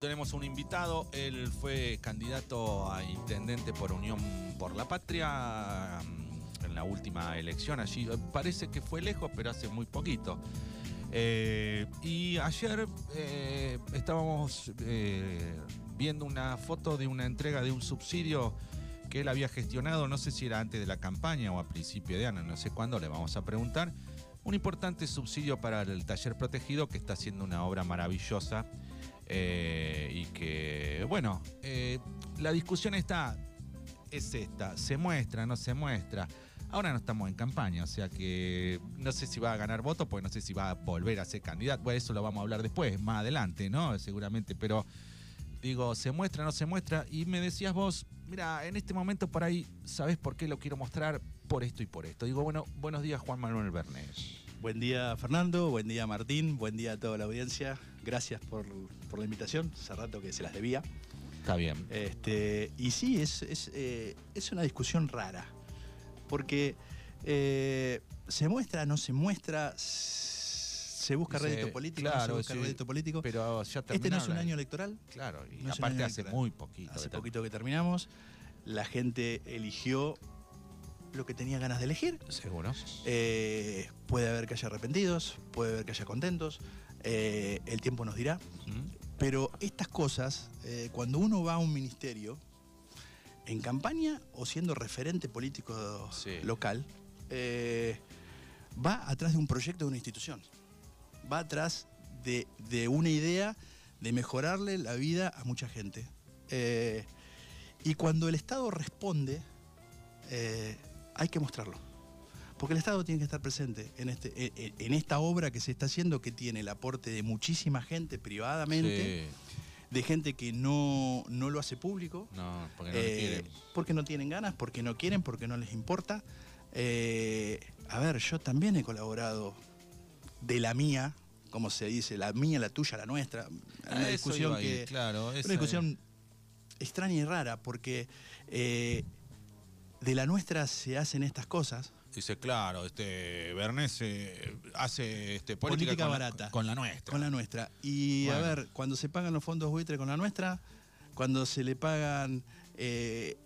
Tenemos un invitado, él fue candidato a intendente por Unión por la Patria mm, en la última elección allí. Parece que fue lejos, pero hace muy poquito. Eh, y ayer eh, estábamos eh, viendo una foto de una entrega de un subsidio que él había gestionado, no sé si era antes de la campaña o a principio de año, no sé cuándo, le vamos a preguntar. Un importante subsidio para el taller protegido que está haciendo una obra maravillosa eh, y que, bueno, eh, la discusión está, es esta, se muestra, no se muestra. Ahora no estamos en campaña, o sea que no sé si va a ganar votos, porque no sé si va a volver a ser candidato. Bueno, eso lo vamos a hablar después, más adelante, ¿no? Seguramente, pero digo, se muestra, no se muestra. Y me decías vos, mira, en este momento por ahí, ¿sabés por qué lo quiero mostrar? Por esto y por esto. Digo, bueno, buenos días, Juan Manuel Bernés. Buen día Fernando, buen día Martín, buen día a toda la audiencia. Gracias por, por la invitación, hace rato que se las debía. Está bien. Este, y sí, es, es, eh, es una discusión rara, porque eh, se muestra, no se muestra, se busca rédito político, claro, no se busca sí, rédito político. Pero ya este no es un año electoral, Claro, y no aparte hace electoral. muy poquito. hace que poquito que terminamos, la gente eligió lo que tenía ganas de elegir. Seguro. Eh, puede haber que haya arrepentidos, puede haber que haya contentos, eh, el tiempo nos dirá. Pero estas cosas, eh, cuando uno va a un ministerio, en campaña o siendo referente político Sí. local, eh, va atrás de un proyecto de una institución. Va atrás de, de una idea de mejorarle la vida a mucha gente. Eh, y cuando el Estado responde, hay que mostrarlo. Porque el Estado tiene que estar presente en, este, en- en esta obra que se está haciendo, que tiene el aporte de muchísima gente privadamente, de gente que no, no lo hace público, Sí. No, porque no le eh, quieren. porque no tienen ganas, porque no quieren, porque no les importa. Eh, a ver, yo también he colaborado de la mía, como se dice, la mía, la tuya, la nuestra. Ah, Una discusión que, claro, una discusión extraña y rara, porque eh, de la nuestra se hacen estas cosas. Dice, claro, este Bernés eh, hace este, política, Política con, barata. La, con la nuestra. Con la nuestra. Y Bueno. a ver, cuando se pagan los fondos buitre con la nuestra, cuando se le pagan eh,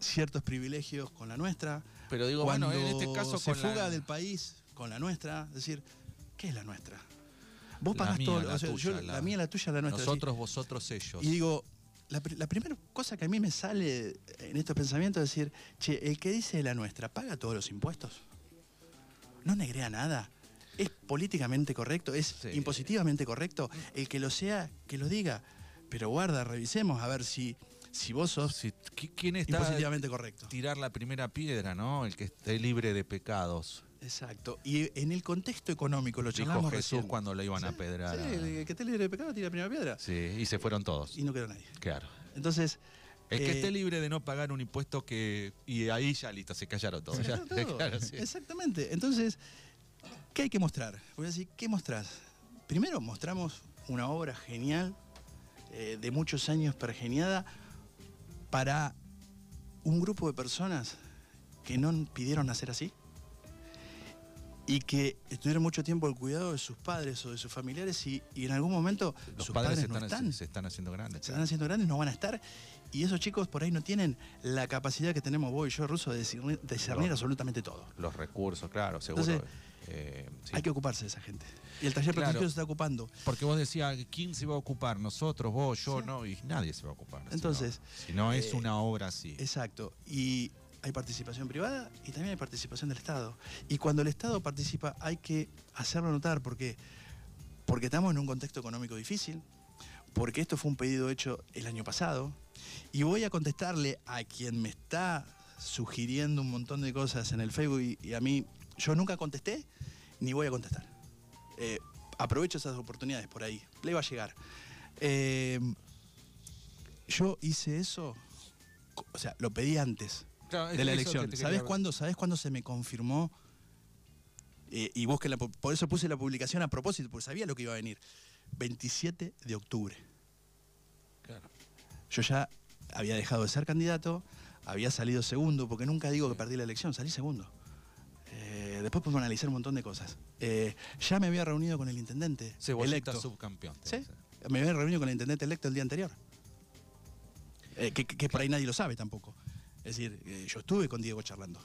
ciertos privilegios con la nuestra, Pero digo, cuando bueno, en este caso se con la- fuga del país con la nuestra, es decir, ¿qué es la nuestra? Vos La pagás mía, todo, la o sea, yo- la, mía, la tuya, la nuestra. es Nosotros, vosotros, ellos. y digo, la, la primera cosa que a mí me sale en estos pensamientos es decir, che, el que dice la nuestra, ¿paga todos los impuestos? ¿No negrea nada? ¿Es políticamente correcto? ¿Es Sí. impositivamente correcto? El que lo sea, que lo diga. Pero guarda, revisemos a ver si, si vos sos Si- ¿qui- ¿Quién está impositivamente correcto. tirar la primera piedra, no? El que esté libre de pecados. Exacto. Y en el contexto económico, lo charlamos Jesús recién. cuando le iban a Sí, pedrar. Sí, a- el que esté libre de pecado tira la primera piedra. Sí, y se fueron todos. Y no quedó nadie. Claro. Entonces. El que eh, esté libre de no pagar un impuesto que. Y ahí ya listo, se callaron todos. se Ya, todo. claro, sí. Exactamente. Entonces, ¿qué hay que mostrar? Voy a decir, ¿qué mostrás? Primero mostramos una obra genial, eh, de muchos años pergeniada, para un grupo de personas que no pidieron nacer así y que estuvieron mucho tiempo al cuidado de sus padres o de sus familiares y, y en algún momento Los sus padres padres se no están, están. se están haciendo grandes. se están haciendo grandes, no van a estar. Y esos chicos por ahí no tienen la capacidad que tenemos vos y yo, Ruso, de discernir, de discernir No. absolutamente todo. Los recursos, claro, seguro. Entonces, Eh, sí. Hay que ocuparse de esa gente. Y el taller Claro. protegido se está ocupando. Porque vos decías, ¿quién se va a ocupar? Nosotros, vos, yo, Sí. no, y nadie se va a ocupar. si no- Entonces, si no, es eh, una obra así. Exacto. Y hay participación privada y también hay participación del Estado. Y cuando el Estado participa hay que hacerlo notar porque, porque estamos en un contexto económico difícil, porque esto fue un pedido hecho el año pasado. Y voy a contestarle a quien me está sugiriendo un montón de cosas en el Facebook y, a mí, yo nunca contesté ni voy a contestar. Eh, aprovecho esas oportunidades por ahí. Le va a llegar. Eh, yo hice eso, o sea, lo pedí antes Claro, de la elección. ¿Sabes cuándo, ¿Sabés cuándo se me confirmó? Eh, y busquen la, por eso puse la publicación a propósito, porque sabía lo que iba a venir. 27 de octubre. Claro. Yo ya había dejado de ser candidato, había salido segundo, porque nunca digo que perdí la elección, salí segundo. Eh, después podemos analizar un montón de cosas. Eh, ya me había reunido con el intendente Cebollita electo. subcampeón. ¿Sí? me había reunido con el intendente electo el día anterior. Eh, que por ahí nadie lo sabe tampoco. Es decir, eh, yo estuve con Diego charlando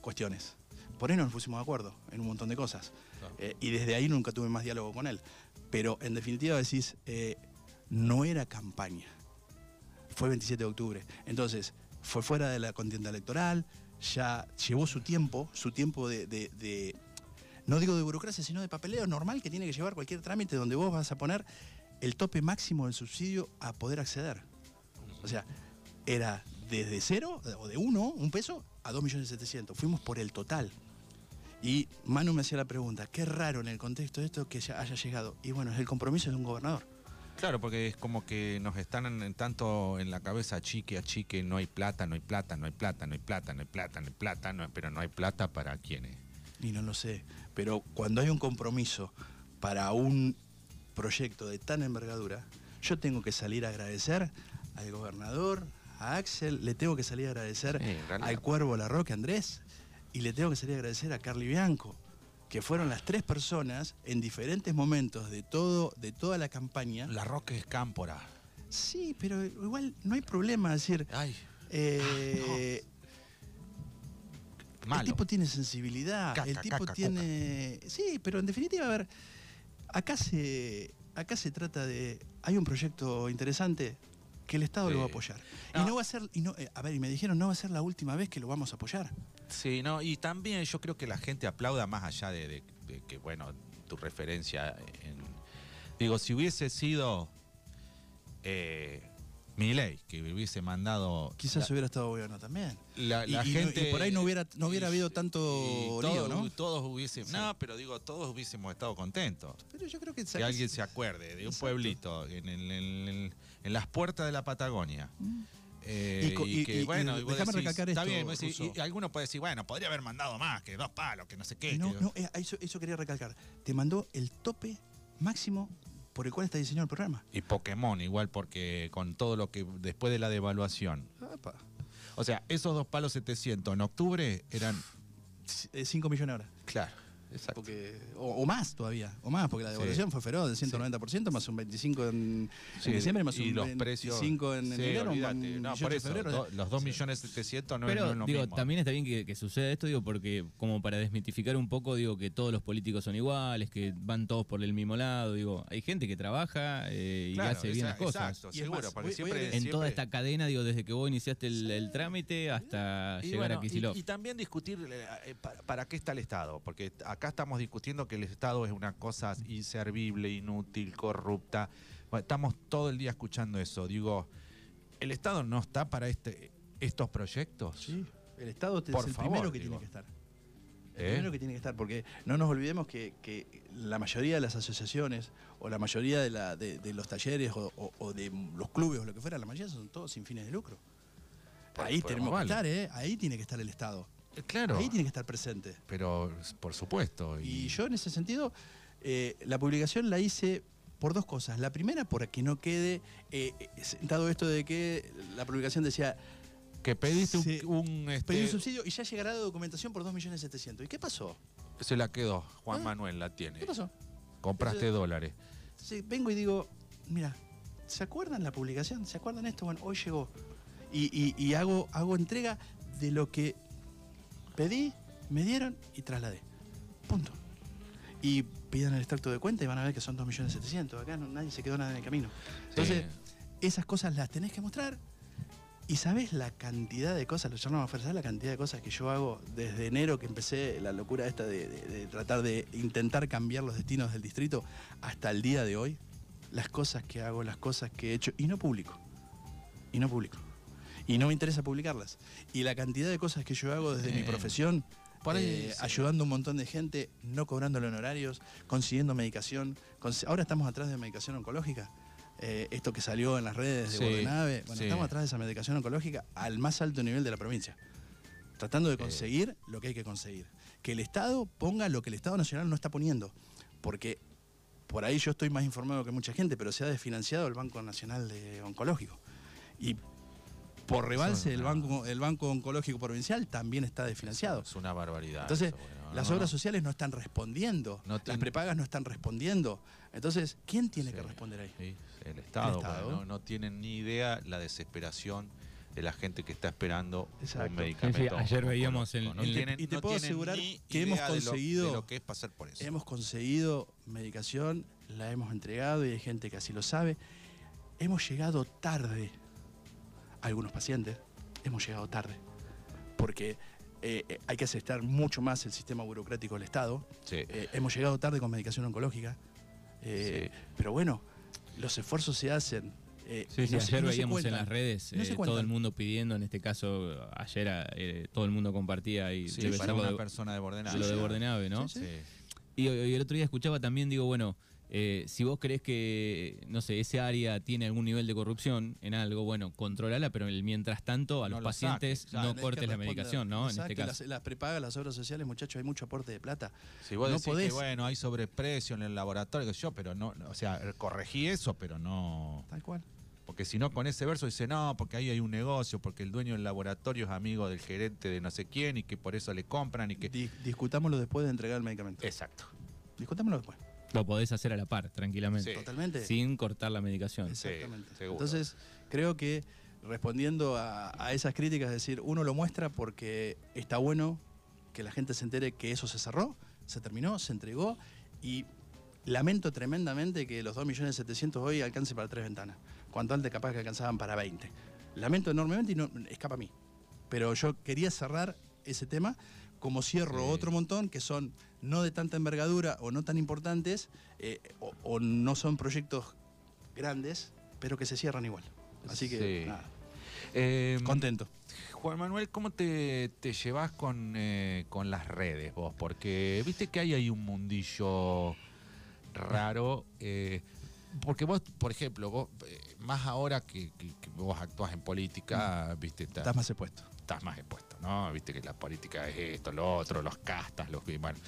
cuestiones. Por ahí no nos pusimos de acuerdo en un montón de cosas. Claro. Eh, y desde ahí nunca tuve más diálogo con él. Pero en definitiva decís, eh, no era campaña. Fue 27 de octubre. Entonces, fue fuera de la contienda electoral, ya llevó su tiempo, su tiempo de, de- de- no digo de burocracia, sino de papeleo normal que tiene que llevar cualquier trámite donde vos vas a poner el tope máximo del subsidio a poder acceder. O sea, era desde cero o de uno, un peso, a 2.700.000. Fuimos por el total. Y Manu me hacía la pregunta, qué raro en el contexto de esto que ya haya llegado. Y bueno, es el compromiso de un gobernador. Claro, porque es como que nos están en- tanto en la cabeza chique a chique, no hay plata, no hay plata, no hay plata, no hay plata, no hay plata, no hay plata, no- pero no hay plata para quiénes. Y no lo sé. Pero cuando hay un compromiso para un proyecto de tan envergadura, yo tengo que salir a agradecer al gobernador, a Axel, le tengo que salir a agradecer Sí, al Cuervo Larroque Andrés y le tengo que salir a agradecer a Carly Bianco, que fueron las tres personas en diferentes momentos de todo de toda la campaña. La Roque es cámpora. Sí, pero igual no hay problema, decir, Ay, eh, malo. El tipo tiene sensibilidad, Caca, el tipo caca, tiene. Sí, pero en definitiva, a ver, acá se, acá se trata de. Hay un proyecto interesante que el Estado lo va a apoyar. No. Y no va a ser. Y no, eh, a ver, y me dijeron, no va a ser la última vez que lo vamos a apoyar. Sí, no, y también yo creo que la gente aplauda más allá de, de- de que, bueno, tu referencia en. Digo, si hubiese sido eh, Milei, que hubiese mandado. Quizás hubiera estado bueno también. la, la y gente. y por ahí no hubiera- no hubiera habido tanto lío, todos, ¿no? Todos hubiésemos. Sí. No, pero digo, todos hubiésemos estado contentos. Pero yo creo que. Que alguien se acuerde de un Exacto. pueblito en, el- en el- en las puertas de la Patagonia. Mm. Eh, Y co- y, y- que, y- bueno, y vos decís, recalcar está esto, bien, vos decís, Russo. y, alguno puede decir, bueno, podría haber mandado más, que dos palos, que no sé qué. No, que- no, eh, eso, eso quería recalcar. Te mandó el tope máximo por el cual está diseñado el programa. Y Pokémon, igual, porque con todo lo que después de la devaluación. O sea, esos dos palos 700 en octubre eran. 5 millones ahora. Claro, exacto. Porque, o, o más todavía, o más, porque la Sí. devaluación fue feroz, del 190%, más un 25 en, Sí, en diciembre, más y un los precios. 25 en sí, enero, un No, 18 por eso, febrero. do- los 2 millones 700 no, es- Pero no es lo digo, mismo. también está bien que, que suceda esto, digo, porque como para desmitificar un poco, digo que todos los políticos son iguales, que van todos por el mismo lado, digo, hay gente que trabaja eh, y Claro, hace bien esa- las cosas. Exacto, Y seguro, más, porque voy- voy a siempre. En siempre- toda esta cadena, digo, desde que vos iniciaste el, el trámite hasta Y llegar bueno, a Kicillof. Y, y también discutir eh, eh, para, para qué está el Estado, porque acá estamos discutiendo que el Estado es una cosa inservible, inútil, corrupta. Bueno, estamos todo el día escuchando eso. Digo, ¿el Estado no está para este, estos proyectos? Sí, el Estado Por es el favor, primero que digo. tiene que estar. El ¿Eh? primero que tiene que estar, porque no nos olvidemos que, que la mayoría de las asociaciones o la mayoría de, la- de- de los talleres o, o- o de los clubes o lo que fuera, la mayoría son todos sin fines de lucro. Ahí tenemos que estar, ¿eh? Ahí tiene que estar el Estado. Eh, Claro, Ahí tiene que estar presente. pero por supuesto. Y yo en ese sentido, eh, la publicación la hice por dos cosas. La primera, por que no quede eh, sentado esto de que la publicación decía, Que pediste un- este, pedí un subsidio y ya llegará la documentación por 2.700.000. ¿Y qué pasó? Se la quedó, Juan ¿Ah? Manuel la tiene. ¿Qué pasó? Compraste Eso- dólares. Entonces, vengo y digo, mira, ¿se acuerdan la publicación? ¿Se acuerdan esto? Bueno, hoy llegó. Y, y- y hago, hago entrega de lo que pedí, me dieron y trasladé. Punto. Y pidan el extracto de cuenta y van a ver que son 2.700.000. Acá no, nadie se quedó nada en el camino. Entonces, Sí. esas cosas las tenés que mostrar. Y sabes la cantidad de cosas, lo llamamos a ¿sabes la cantidad de cosas que yo hago desde enero que empecé la locura esta de, de- de tratar de intentar cambiar los destinos del distrito hasta el día de hoy? Las cosas que hago, las cosas que he hecho y no publico. Y no publico. Y no me interesa publicarlas. Y la cantidad de cosas que yo hago desde mi Eh, profesión, por ahí, eh, sí. ayudando a un montón de gente, no cobrándole honorarios, consiguiendo medicación. cons- Ahora estamos atrás de medicación oncológica. Eh, esto que salió en las redes de Sí, Bordenave. Bueno, sí. estamos atrás de esa medicación oncológica al más alto nivel de la provincia. Tratando de conseguir lo que hay que conseguir. Que el Estado ponga lo que el Estado Nacional no está poniendo. Porque por ahí yo estoy más informado que mucha gente, pero se ha desfinanciado el Banco Nacional de Oncológico. Y por rebalse, el una- banco, el banco Oncológico Provincial también está desfinanciado. Es una barbaridad. Entonces, eso, bueno. Las no, obras no. sociales no están respondiendo. No Las prepagas no están respondiendo. Entonces, ¿quién tiene Sí. que responder ahí? Sí, el Estado. Estado. bueno, no, no tienen ni idea la desesperación de la gente que está esperando Exacto. un medicamento. Sí, sí, ayer veíamos no tienen, y te no puedo asegurar que hemos idea de lo- conseguido- de lo, que es pasar por eso. Hemos conseguido medicación, la hemos entregado y hay gente que así lo sabe. Hemos llegado tarde. Algunos pacientes hemos llegado tarde. Porque eh, eh, hay que aceptar mucho más el sistema burocrático del Estado. Sí. Eh, hemos llegado tarde con medicación oncológica. Eh, Pero bueno, los esfuerzos se hacen. eh, Sí, no ayer no veíamos en las redes No todo el mundo pidiendo, en este caso ayer eh, todo el mundo compartía y para una de, persona de Bordenave. lo de Bordenave, ¿no? Sí, Sí. Y, y el otro día escuchaba también, digo, bueno, eh, si vos crees que, no sé, ese área tiene algún nivel de corrupción en algo, bueno, controlala, pero en el mientras tanto a No los lo pacientes claro, no cortes la medicación, ¿no? En este caso. Las, las prepagas, las obras sociales, muchachos, hay mucho aporte de plata. Si vos No decís podés- que bueno, hay sobreprecio en el laboratorio, yo, pero no, no, o sea, corregí eso, pero no. Tal cual. Porque si no, con ese verso dice, no, porque ahí hay un negocio, porque el dueño del laboratorio es amigo del gerente de no sé quién y que por eso le compran y que. Di- discutámoslo después de entregar el medicamento. Exacto. Discutámoslo después. Lo podés hacer a la par, tranquilamente. Sí. Totalmente. Sin cortar la medicación. Exactamente. Entonces, creo que respondiendo a, a esas críticas, es decir, uno lo muestra porque está bueno que la gente se entere que eso se cerró, se terminó, se entregó y lamento tremendamente que los 2.700.000 hoy alcance para tres ventanas, cuando antes capaz que alcanzaban para 20. Lamento enormemente y no escapa a mí. Pero yo quería cerrar ese tema como cierro Sí. otro montón que son no de tanta envergadura o no tan importantes eh, o, o no son proyectos grandes, pero que se cierran igual. Así que Sí. nada, Eh, contento. Juan Manuel, ¿cómo te, te llevas con, eh, con las redes vos? Porque viste que hay ahí un mundillo raro. eh, porque vos, por ejemplo, vos, más ahora que, que- que vos actúas en política, viste, estás, Estás más expuesto. estás más expuesto, ¿no? Viste que la política es esto, lo otro, los castas, los que. Bueno.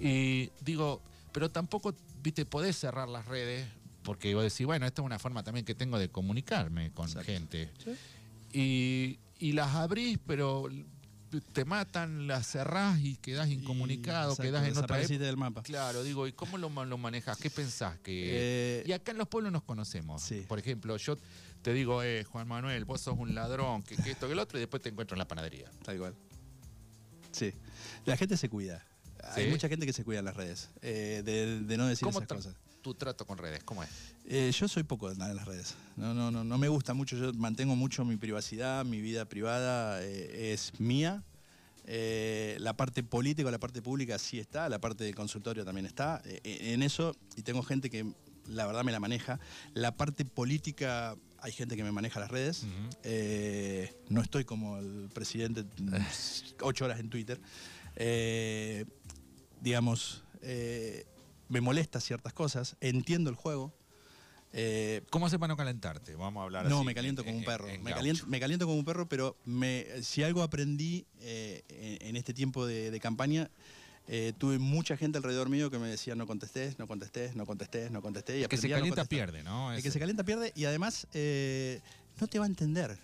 Y digo, pero tampoco, viste, podés cerrar las redes. Porque vos decís, bueno, esta es una forma también que tengo de comunicarme con Exacto. gente Sí. y, y las abrís, pero te matan, las cerrás y quedás incomunicado, Exacto, quedás en otra época. del mapa. Claro, digo, ¿y cómo lo, ma- lo manejas? ¿Qué pensás? que Eh, Y acá en los pueblos nos conocemos. Sí. Por ejemplo, yo te digo, eh, Juan Manuel, vos sos un ladrón, que, que esto, que el otro, y después te encuentro en la panadería. Tal cual. Sí. La gente se cuida. Hay mucha gente que se cuida en las redes, eh, de, de no decir ¿Cómo esas cosas. tu trato con redes? ¿Cómo es? Eh, yo soy poco de andar en las redes. No, no, no, no me gusta mucho. Yo mantengo mucho mi privacidad, mi vida privada eh, es mía. Eh, la parte política, la parte pública sí está, la parte del consultorio también está. En eso, y tengo gente que la verdad me la maneja. La parte política, hay gente que me maneja las redes. Eh, no estoy como el presidente ocho horas en Twitter. Eh, digamos, eh, me molesta ciertas cosas, entiendo el juego. ¿Cómo haces para no calentarte? Vamos a hablar no, así me caliento en- como un perro. en me, caliento, me caliento como un perro, pero me, si algo aprendí en, en este tiempo de, de campaña, eh, tuve mucha gente alrededor mío que me decía no contestés, no contestés, no contestés, no contestés. Y El que se no calienta pierde, ¿no? El que se calienta pierde y además eh, no te va a entender.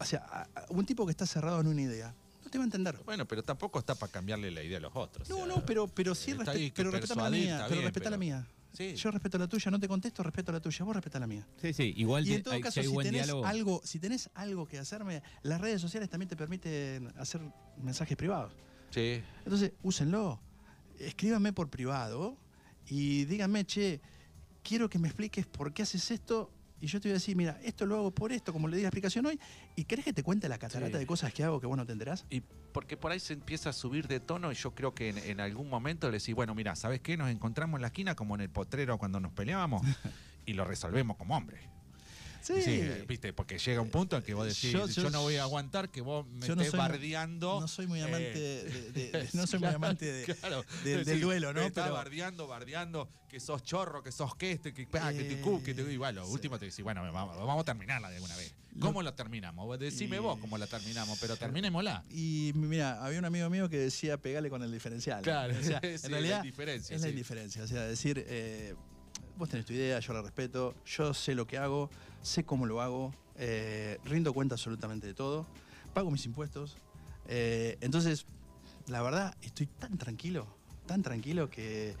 O sea, un tipo que está cerrado en una idea, no te va a entender. Bueno, pero tampoco está para cambiarle la idea a los otros. o No, sea, no, pero, pero sí, respe- pero respetame la mía. Pero bien, respeta la mía. Sí. Yo respeto la tuya, no te contesto, respeto la tuya, vos respeta la mía. Sí, sí, igual Y en todo hay, si caso, hay si buen tenés, diálogo. algo, si tenés algo que hacerme, las redes sociales también te permiten hacer mensajes privados. Sí. Entonces, úsenlo. Escríbanme por privado y díganme, che, quiero que me expliques por qué haces esto. Y yo te voy a decir, mira, esto lo hago por esto, como le di la explicación hoy. ¿Y querés que te cuente la catarata Sí. de cosas que hago que vos no te enterás? Y porque por ahí se empieza a subir de tono y yo creo que en, en algún momento le decís, bueno, mira, ¿sabes qué? Nos encontramos en la esquina como en el potrero cuando nos peleábamos y lo resolvemos como hombres. Sí. viste, porque llega un punto en que vos decís, Yo- yo, yo- no voy a aguantar que vos me no estés muy- bardeando. No soy muy amante, eh, de, de- de- no soy muy amante de- claro. del- Sí, duelo, ¿no? Me estás Pero- bardeando, bardeando, que sos chorro, que sos que este, que, pa, que te cu, que te... Y bueno, lo sí. último te decís, bueno, vamos, vamos a terminarla de alguna vez. ¿Cómo la terminamos? Decime Y- vos cómo la terminamos, pero terminémosla. Y mira, había un amigo mío que decía pegale con el diferencial. Claro, O sea, en la realidad indiferencia, es la indiferencia. O sea, decir, eh, vos tenés tu idea, yo la respeto, yo sé lo que hago, sé cómo lo hago, eh, rindo cuenta absolutamente de todo, pago mis impuestos. eh, entonces, la verdad, estoy tan tranquilo, tan tranquilo que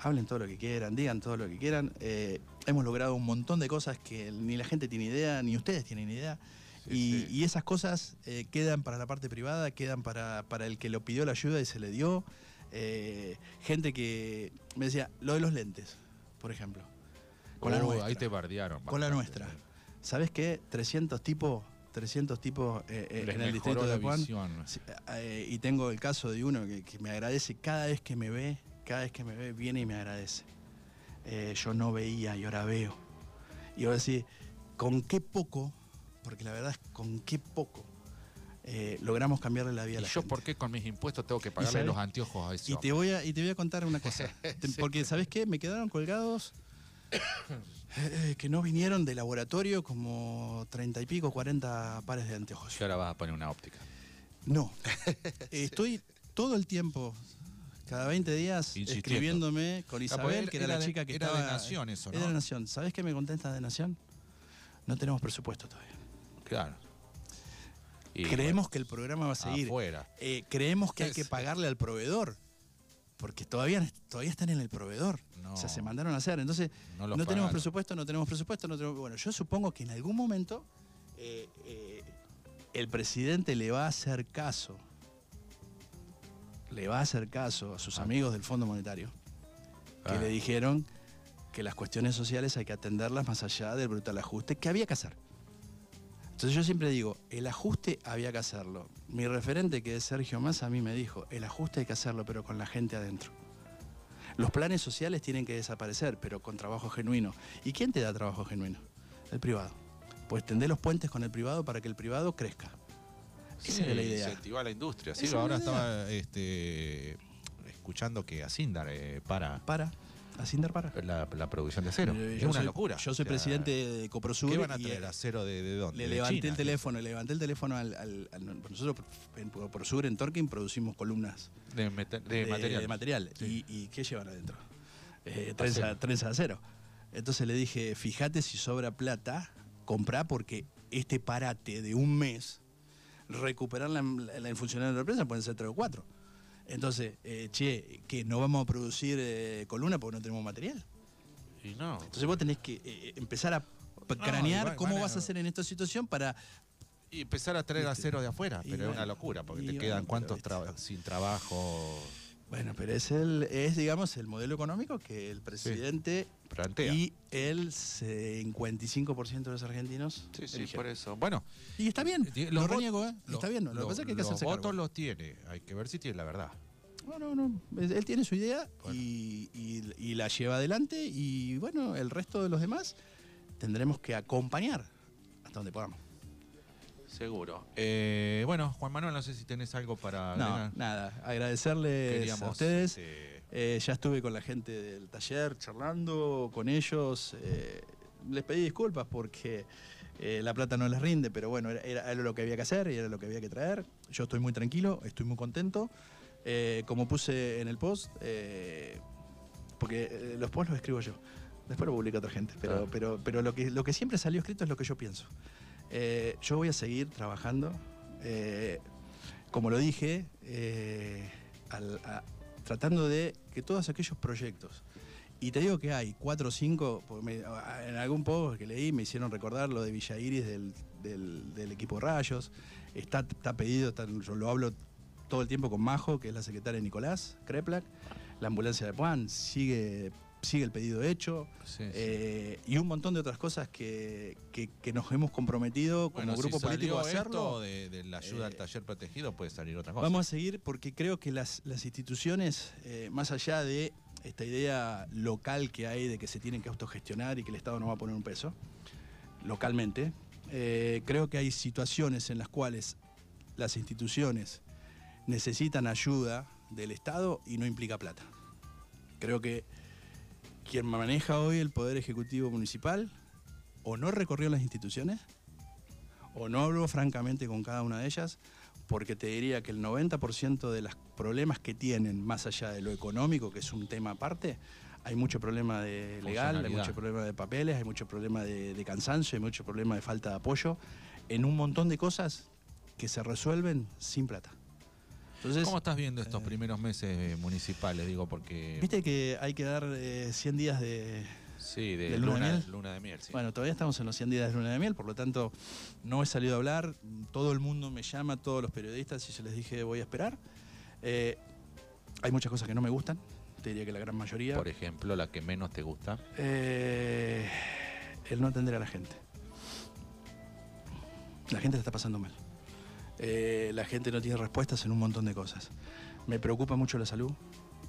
hablen todo lo que quieran, digan todo lo que quieran. Eh, hemos logrado un montón de cosas que ni la gente tiene idea, ni ustedes tienen idea. y, sí. y esas cosas eh, quedan para la parte privada, quedan para, para el que lo pidió la ayuda y se le dio. Eh, gente que me decía, lo de los lentes, por ejemplo. Con la Uh, nuestra. ahí te bardearon. Con la nuestra. ¿Sabes qué? 300 tipos, 300 tipos eh, eh, en el distrito de Juan. eh, y tengo el caso de uno que, que me agradece cada vez que me ve, cada vez que me ve, viene y me agradece. Eh, yo no veía y ahora veo. Y ahora sí, con qué poco, porque la verdad es con qué poco eh, logramos cambiarle la vida a ¿Y la yo gente. por qué con mis impuestos tengo que pagarle sabes? los anteojos a ese Y te voy a, y te voy a contar una cosa. Sí. Porque, ¿sabes qué? Me quedaron colgados eh, que no vinieron de laboratorio como 30 y pico, 40 pares de anteojos. Y ahora vas a poner una óptica. No. Estoy todo el tiempo, cada 20 días, Insistiendo. escribiéndome con Isabel, que era, era la de- chica que era de estaba. Nación eso, Era ¿no? de Nación. ¿Sabes qué me contesta de Nación? No tenemos presupuesto todavía. Claro. Y creemos que el programa va a seguir. Afuera. Eh, creemos que hay que pagarle al proveedor. Porque todavía, todavía están en el proveedor. No. O sea, se mandaron a hacer. Entonces, No tenemos presupuesto, no tenemos presupuesto, no tenemos. Bueno, yo supongo que en algún momento eh, eh, el presidente le va a hacer caso. Le va a hacer caso a sus Ah. amigos del Fondo Monetario. Que Ah. le dijeron que las cuestiones sociales hay que atenderlas más allá del brutal ajuste que había que hacer. Entonces yo siempre digo, el ajuste había que hacerlo. Mi referente, que es Sergio Massa, a mí me dijo, el ajuste hay que hacerlo, pero con la gente adentro. Los planes sociales tienen que desaparecer, pero con trabajo genuino. ¿Y quién te da trabajo genuino? El privado. Pues tender los puentes con el privado para que el privado crezca. Esa era la idea. Incentivar la industria. Sí, Esa ahora estaba este, escuchando que Asindar eh, para Para, Asindar para. la, la producción de acero. Es una soy- locura. Yo soy O sea, presidente de Coprosur. ¿Qué van a y, traer eh, acero de, de dónde? Le De levanté China, el teléfono, le levanté el teléfono al, al- al- nosotros en Coprosur, en Torquín, producimos columnas De, meta- de material. de material. Sí. ¿Y, y qué llevan adentro? Eh, trenza, trenza de acero. Entonces le dije, fíjate si sobra plata, comprá porque este parate de un mes, recuperar la, la, el funcionamiento de la empresa pueden ser tres o cuatro. Entonces, eh, che, que no vamos a producir eh, columna porque no tenemos material. Y no. Entonces vos tenés que eh, empezar a No, cranear cómo vas a hacer en esta situación para Y empezar a traer acero de afuera, Y pero es una locura, porque y te quedan cuántos traba- sin trabajo Bueno, pero es el, es digamos el modelo económico que el presidente plantea. y el 55% de los argentinos sí, sí, por eso. Bueno, Y está bien, Ti- lo los reniego, ¿eh? los- está bien, lo que los- pasa es que hay que los hacerse votos cargo. los tiene, hay que ver si tiene la verdad. No, no, no, él él tiene su idea Bueno. y, y- y la lleva adelante y bueno, el resto de los demás tendremos que acompañar hasta donde podamos. Seguro. Eh, bueno, Juan Manuel, no sé si tenés algo para No, agregar. nada, agradecerles Queríamos, a ustedes. este, Eh, ya estuve con la gente del taller charlando con ellos. eh, les pedí disculpas porque eh, la plata no les rinde, pero bueno, era, lo que había que hacer y era lo que había que traer. Yo estoy muy tranquilo, estoy muy contento. Eh, como puse en el post, eh, porque los posts los escribo yo. Después lo publica otra gente, pero, Claro. pero, pero lo, que, lo que siempre salió escrito es lo que yo pienso. Eh, yo voy a seguir trabajando. eh, como lo dije, eh, tratando de que todos aquellos proyectos, y te digo que hay cuatro o cinco, en algún post que leí me hicieron recordar lo de Villa Iris del, equipo Rayos, está, está pedido, yo lo hablo todo el tiempo con Majo, que es la secretaria de Nicolás Kreplak, la ambulancia de Juan, sigue, sigue el pedido hecho, sí, sí. eh, y un montón de otras cosas que, que- que nos hemos comprometido como Bueno, grupo si político a hacerlo. de, de la ayuda al eh, taller protegido, puede salir otra cosa. Vamos a seguir porque creo que las, las instituciones, eh, más allá de esta idea local que hay de que se tienen que autogestionar y que el Estado no va a poner un peso, localmente, creo que hay situaciones en las cuales las instituciones necesitan ayuda del Estado y no implica plata. Creo que quien maneja hoy el Poder Ejecutivo Municipal o no recorrió las instituciones o no habló francamente con cada una de ellas, porque te diría que el 90% de los problemas que tienen, más allá de lo económico, que es un tema aparte, hay mucho problema de legal, hay mucho problema de papeles, hay mucho problema de, de cansancio, hay mucho problema de falta de apoyo, en un montón de cosas que se resuelven sin plata. Entonces, ¿Cómo estás viendo estos eh, primeros meses eh, municipales? Digo, porque. Viste que hay que dar eh, 100 días de... Sí, de, ¿de luna de miel? luna de miel. Sí. Bueno, todavía estamos en los 100 días de luna de miel, por lo tanto no he salido a hablar, todo el mundo me llama, todos los periodistas, y yo les dije voy a esperar. Eh, hay muchas cosas que no me gustan, te diría que la gran mayoría. Por ejemplo, la que menos te gusta. El no atender a la gente. La gente la está pasando mal. Eh, la gente no tiene respuestas en un montón de cosas. Me preocupa mucho la salud.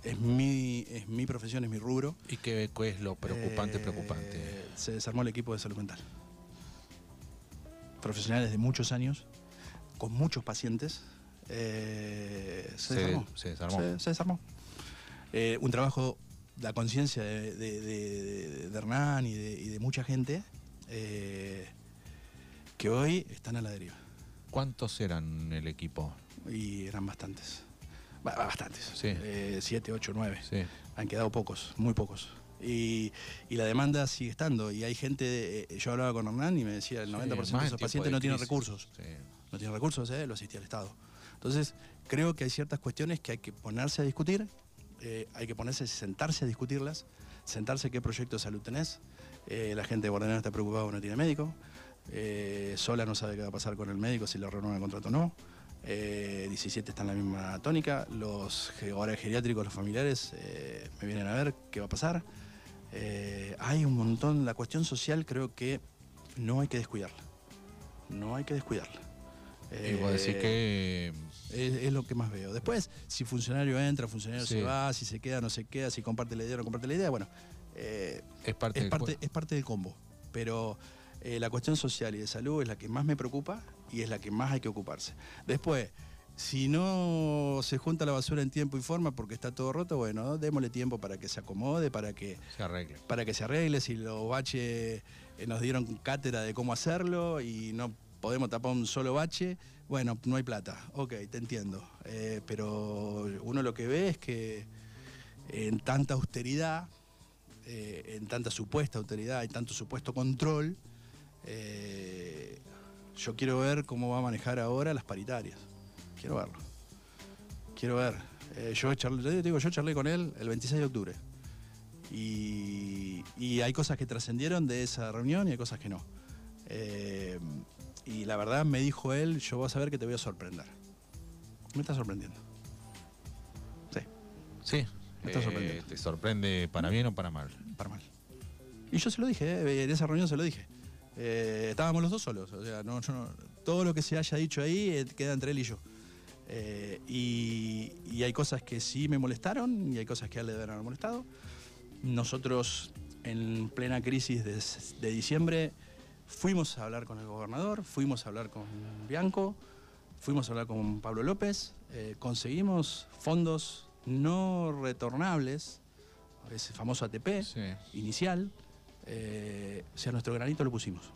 Es mi, es mi profesión, es mi rubro. ¿Y qué, qué es lo preocupante, Eh, preocupante? Se desarmó el equipo de salud mental. Profesionales de muchos años, con muchos pacientes. eh, se, Se- desarmó. se desarmó. Se, se desarmó. Eh, un trabajo, la conciencia de, de- de- de Hernán y de, y mucha gente que hoy están a la deriva. ¿Cuántos eran el equipo? Y eran bastantes. Ba- Bastantes. Sí. Eh, siete, ocho, nueve. Sí. Han quedado pocos, muy pocos. Y, y la demanda sigue estando. Y hay gente, eh, yo hablaba con Hernán y me decía, el 90% más de esos pacientes de no tienen recursos. Sí. No tienen recursos, eh, lo asistía al Estado. Entonces, creo que hay ciertas cuestiones que hay que ponerse a discutir, eh, hay que ponerse, sentarse a discutirlas, sentarse qué proyecto de salud tenés. Eh, la gente de Bordenera está preocupada porque no tiene médico. Eh, Sola no sabe qué va a pasar con el médico, si le renuevan el contrato o no. Eh, 17 está en la misma tónica. Los ahora geriátricos, los familiares, eh, me vienen a ver qué va a pasar. Eh, hay un montón. La cuestión social creo que no hay que descuidarla. No hay que descuidarla. Y vos decís que. es, es lo que más veo. Después, si funcionario entra, funcionario Sí. se va, si se queda, no se queda, si comparte la idea o no comparte la idea, bueno, Es parte es parte del combo. Pero eh, la cuestión social y de salud es la que más me preocupa y es la que más hay que ocuparse. Después, si no se junta la basura en tiempo y forma porque está todo roto, bueno, démosle tiempo para que se acomode, para que Se arregle. para que se arregle, si los baches eh, nos dieron cátedra de cómo hacerlo y no podemos tapar un solo bache, bueno, no hay plata, ok, te entiendo. Eh, pero uno lo que ve es que en tanta austeridad, eh, en tanta supuesta austeridad y tanto supuesto control, eh, yo quiero ver cómo va a manejar ahora las paritarias. Quiero verlo. Quiero ver. Eh, yo, charlé, digo, yo charlé con él el 26 de octubre. Y, y hay cosas que trascendieron de esa reunión y hay cosas que no. Eh, y la verdad me dijo él, yo vas a ver que te voy a sorprender. Me está sorprendiendo. Sí, Sí. Me está sorprendiendo. ¿Te sorprende para bien o para mal? para mal. Y yo se lo dije, en esa reunión se lo dije. Eh, estábamos los dos solos, o sea, no, todo lo que se haya dicho ahí eh, queda entre él y yo. Eh, y, y hay cosas que sí me molestaron y hay cosas que a él le deben haber molestado. Nosotros, en plena crisis de, de diciembre, fuimos a hablar con el gobernador, fuimos a hablar con Bianco, fuimos a hablar con Pablo López, eh, conseguimos fondos no retornables, ese famoso ATP Sí. inicial, eh, o sea, nuestro granito lo pusimos.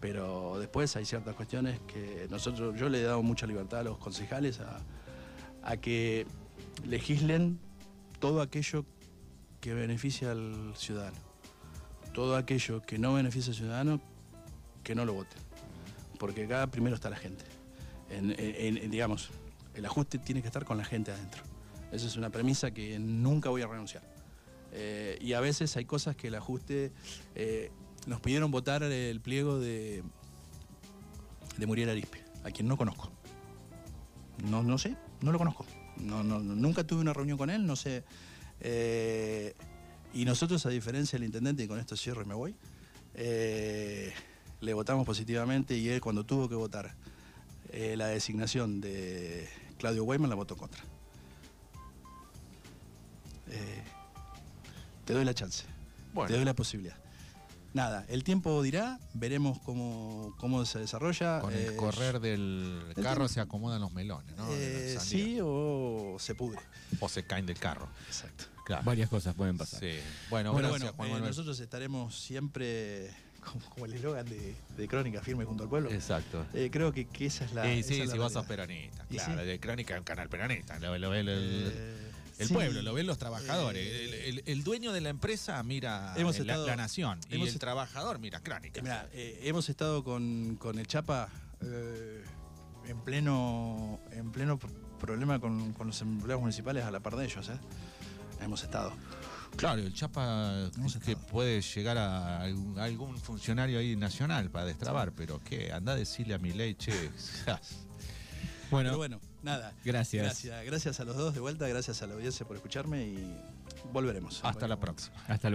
Pero después hay ciertas cuestiones que nosotros, yo le he dado mucha libertad a los concejales a, que legislen todo aquello que beneficia al ciudadano. Todo aquello que no beneficia al ciudadano, que no lo voten. Porque acá primero está la gente. En- en- en- digamos, el ajuste tiene que estar con la gente adentro. Esa es una premisa que nunca voy a renunciar. Eh, y a veces hay cosas que el ajuste. eh, nos pidieron votar el pliego de, de Muriel Arispe, a quien no conozco. No, no sé, no lo conozco. No, no, nunca tuve una reunión con él, no sé. Eh, y nosotros, a diferencia del intendente, y con esto cierro y me voy, le votamos positivamente y él, cuando tuvo que votar la designación de Claudio Weyman, la votó contra. Te doy la chance. Bueno. Te doy la posibilidad. Nada, el tiempo dirá, veremos cómo, cómo se desarrolla. Con el eh, correr del el carro se acomodan los melones, ¿no? eh, sí o se pudre. O se caen del carro. Exacto. Claro. Varias cosas pueden pasar. Sí. Bueno, Bueno, gracias, bueno, Juan eh, nosotros estaremos siempre como, como el eslogan de, de Crónica Firme junto al pueblo. Exacto. Eh, creo que, que esa es la. Sí, esa sí, es la si vos sos peronista, Y claro, sí. de Crónica es un canal peronista, lo, lo el- Eh, el sí. pueblo, lo ven los trabajadores. Eh, el, el- el dueño de la empresa mira Hemos eh, la, estado- la nación y el trabajador mira Crónica. Mirá, eh, hemos estado con, con el Chapa eh, en pleno, en pleno pr- problema con, con los empleados municipales a la par de ellos, ¿eh? Hemos estado. Claro, el Chapa que puede llegar a algún, a algún funcionario ahí nacional para destrabar, pero ¿qué? Anda a decirle a mi ley, che. Bueno, Pero bueno, nada. gracias. Gracias, gracias a los dos de vuelta, gracias a la audiencia por escucharme y volveremos. Hasta la próxima. Hasta luego.